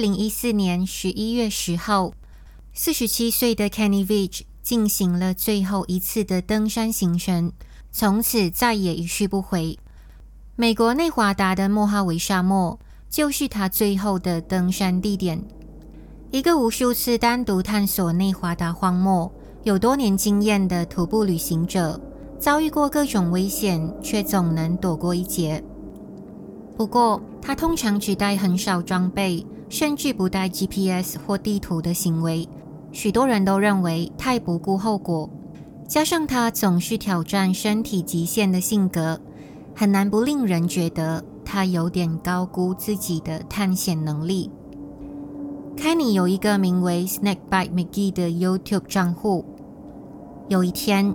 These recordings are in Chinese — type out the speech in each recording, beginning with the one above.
二零一四年十一月十号，四十七岁的 Kenny Veach 进行了最后一次的登山行程，从此再也一去不回。美国内华达的莫哈维沙漠就是他最后的登山地点。一个无数次单独探索内华达荒漠、有多年经验的徒步旅行者，遭遇过各种危险，却总能躲过一劫。不过，他通常只带很少装备，甚至不带 GPS 或地图的行为，许多人都认为太不顾后果。加上他总是挑战身体极限的性格，很难不令人觉得他有点高估自己的探险能力。Kenny 有一个名为 Snakebite McGee 的 YouTube 账户。有一天，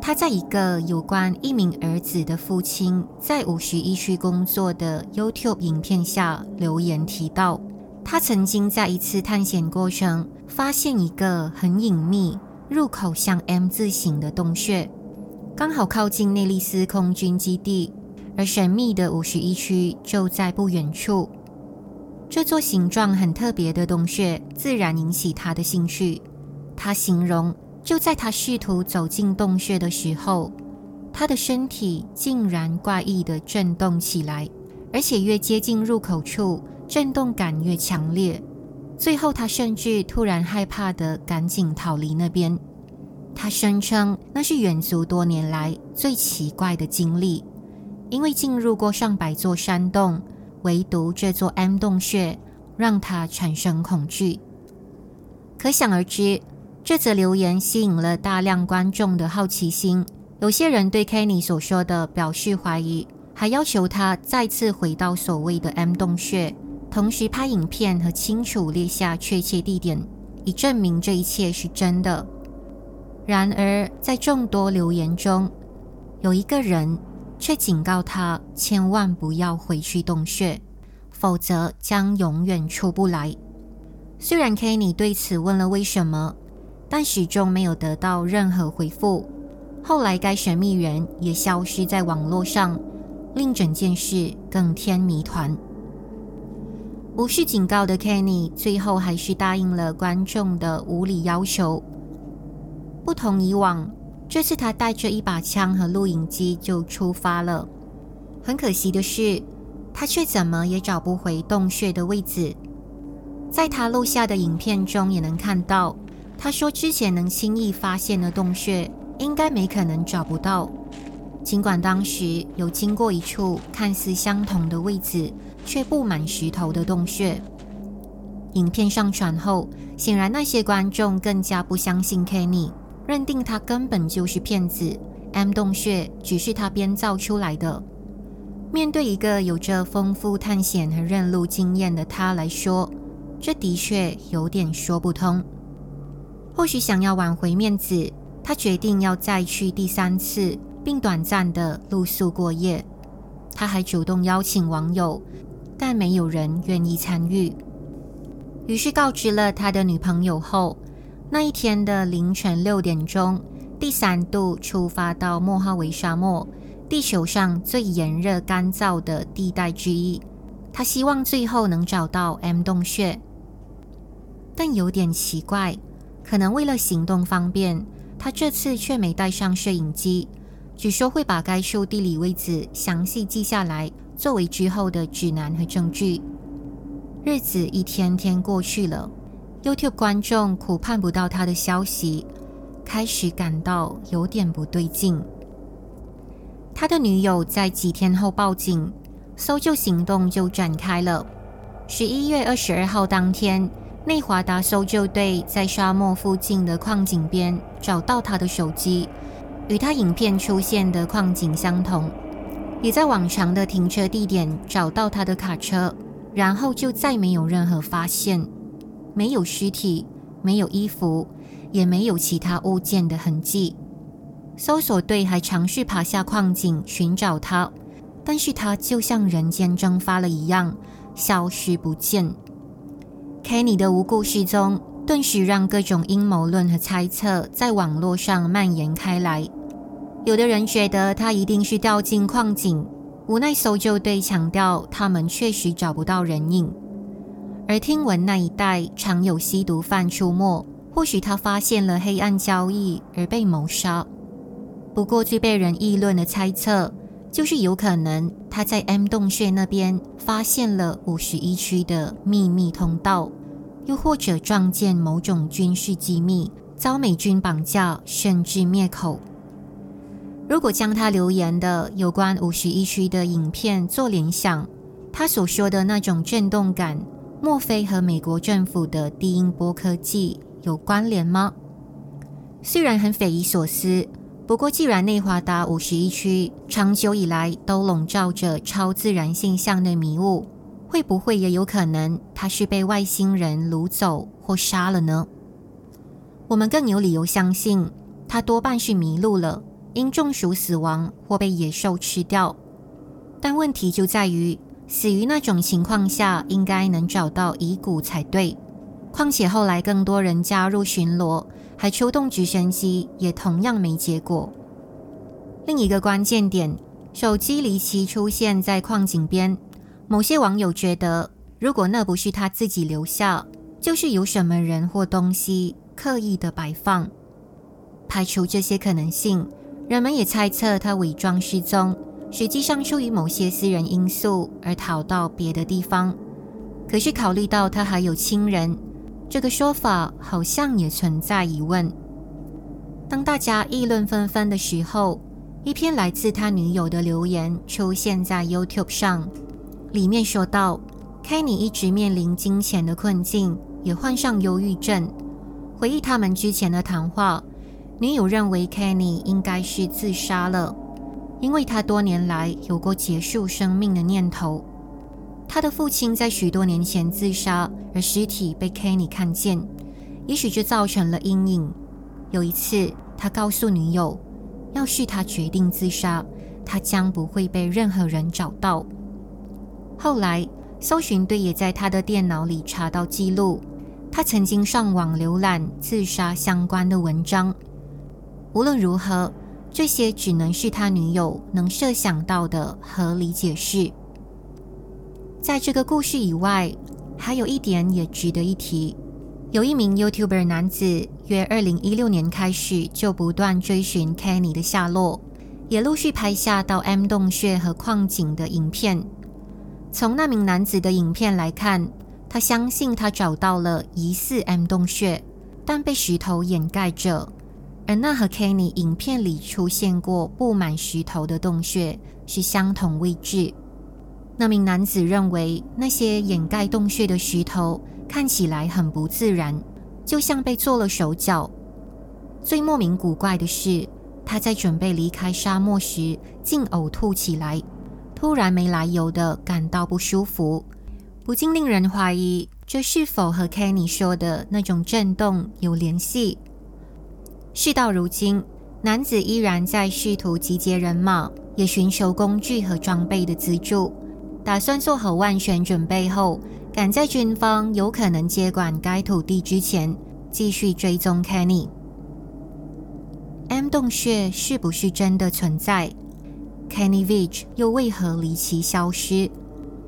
他在一个有关一名儿子的父亲在五十一区工作的 YouTube 影片下留言提到，他曾经在一次探险过程发现一个很隐秘、入口像 M 字形的洞穴，刚好靠近内利斯空军基地，而神秘的五十一区就在不远处。这座形状很特别的洞穴自然引起他的兴趣。他形容，就在他试图走进洞穴的时候，他的身体竟然怪异地震动起来，而且越接近入口处，震动感越强烈。最后，他甚至突然害怕地赶紧逃离那边。他声称那是远足多年来最奇怪的经历，因为进入过上百座山洞。唯独这座 M 洞穴让他产生恐惧。可想而知，这则留言吸引了大量观众的好奇心。有些人对 Kenny 所说的表示怀疑，还要求他再次回到所谓的 M 洞穴，同时拍影片和清楚列下确切地点，以证明这一切是真的。然而，在众多留言中，有一个人。却警告他千万不要回去洞穴，否则将永远出不来。虽然 Kenny 对此问了为什么，但始终没有得到任何回复。后来，该神秘人也消失在网络上，令整件事更添谜团。无视警告的 Kenny 最后还是答应了观众的无理要求。不同以往。这次他带着一把枪和录影机就出发了。很可惜的是，他却怎么也找不回洞穴的位置。在他录下的影片中也能看到，他说之前能轻易发现的洞穴，应该没可能找不到。尽管当时有经过一处看似相同的位置，却布满石头的洞穴。影片上传后，显然那些观众更加不相信 Kenny。认定他根本就是骗子，M 洞穴只是他编造出来的。面对一个有着丰富探险和认路经验的他来说，这的确有点说不通。或许想要挽回面子，他决定要再去第三次，并短暂的露宿过夜。他还主动邀请网友，但没有人愿意参与。于是告知了他的女朋友后。那一天的凌晨六点钟，第三度出发到莫哈维沙漠，地球上最炎热干燥的地带之一。他希望最后能找到 M 洞穴，但有点奇怪，可能为了行动方便，他这次却没带上摄影机，只说会把该处地理位置详细记下来，作为之后的指南和证据。日子一天天过去了。YouTube 观众苦盼不到他的消息，开始感到有点不对劲。他的女友在几天后报警，搜救行动就展开了。十一月二十二号当天，内华达搜救队在沙漠附近的矿井边找到他的手机，与他影片出现的矿井相同，也在往常的停车地点找到他的卡车，然后就再没有任何发现。没有尸体，没有衣服，也没有其他物件的痕迹。搜索队还尝试爬下矿井寻找他，但是他就像人间蒸发了一样，消失不见。Kenny 的无故失踪，顿时让各种阴谋论和猜测在网络上蔓延开来。有的人觉得他一定是掉进矿井，无奈搜救队强调他们确实找不到人影。而听闻那一带常有吸毒犯出没，或许他发现了黑暗交易而被谋杀。不过，最被人议论的猜测就是，有可能他在 M 洞穴那边发现了五十一区的秘密通道，又或者撞见某种军事机密，遭美军绑架甚至灭口。如果将他留言的有关五十一区的影片做联想，他所说的那种震动感，莫非和美国政府的低音波科技有关联吗？虽然很匪夷所思，不过既然内华达五十一区长久以来都笼罩着超自然现象的迷雾，会不会也有可能他是被外星人掳走或杀了呢？我们更有理由相信，他多半是迷路了。因中暑死亡或被野兽吃掉，但问题就在于死于那种情况下，应该能找到遗骨才对。况且后来更多人加入巡逻，还出动直升机，也同样没结果。另一个关键点，手机离奇出现在矿井边，某些网友觉得，如果那不是他自己留下，就是有什么人或东西刻意的摆放。排除这些可能性。人们也猜测他伪装失踪，实际上出于某些私人因素而逃到别的地方。可是考虑到他还有亲人，这个说法好像也存在疑问。当大家议论纷纷的时候，一篇来自他女友的留言出现在 YouTube 上，里面说道：“Kenny 一直面临金钱的困境，也患上忧郁症。回忆他们之前的谈话。”女友认为 Kenny 应该是自杀了，因为他多年来有过结束生命的念头。他的父亲在许多年前自杀，而尸体被 Kenny 看见，也许就造成了阴影。有一次，他告诉女友，要是他决定自杀，他将不会被任何人找到。后来，搜寻队也在他的电脑里查到记录，他曾经上网浏览自杀相关的文章。无论如何，这些只能是他女友能设想到的合理解释。在这个故事以外，还有一点也值得一提：有一名 YouTuber 男子，约二零一六年开始就不断追寻 Kenny 的下落，也陆续拍下到 M 洞穴和矿井的影片。从那名男子的影片来看，他相信他找到了疑似 M 洞穴，但被石头掩盖着。而那和 Kenny 影片里出现过布满石头的洞穴是相同位置。那名男子认为那些掩盖洞穴的石头看起来很不自然，就像被做了手脚。最莫名古怪的是，他在准备离开沙漠时竟呕吐起来，突然没来由的感到不舒服，不禁令人怀疑这是否和 Kenny 说的那种震动有联系。事到如今，男子依然在试图集结人马，也寻求工具和装备的资助，打算做好万全准备后，赶在军方有可能接管该土地之前，继续追踪 Kenny。M 洞穴是不是真的存在？Kenny Veach 又为何离奇消失？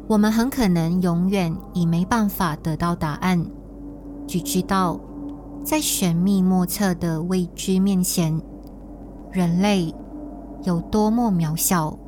我们很可能永远已没办法得到答案，只知道。在神秘莫测的未知面前，人类有多么渺小。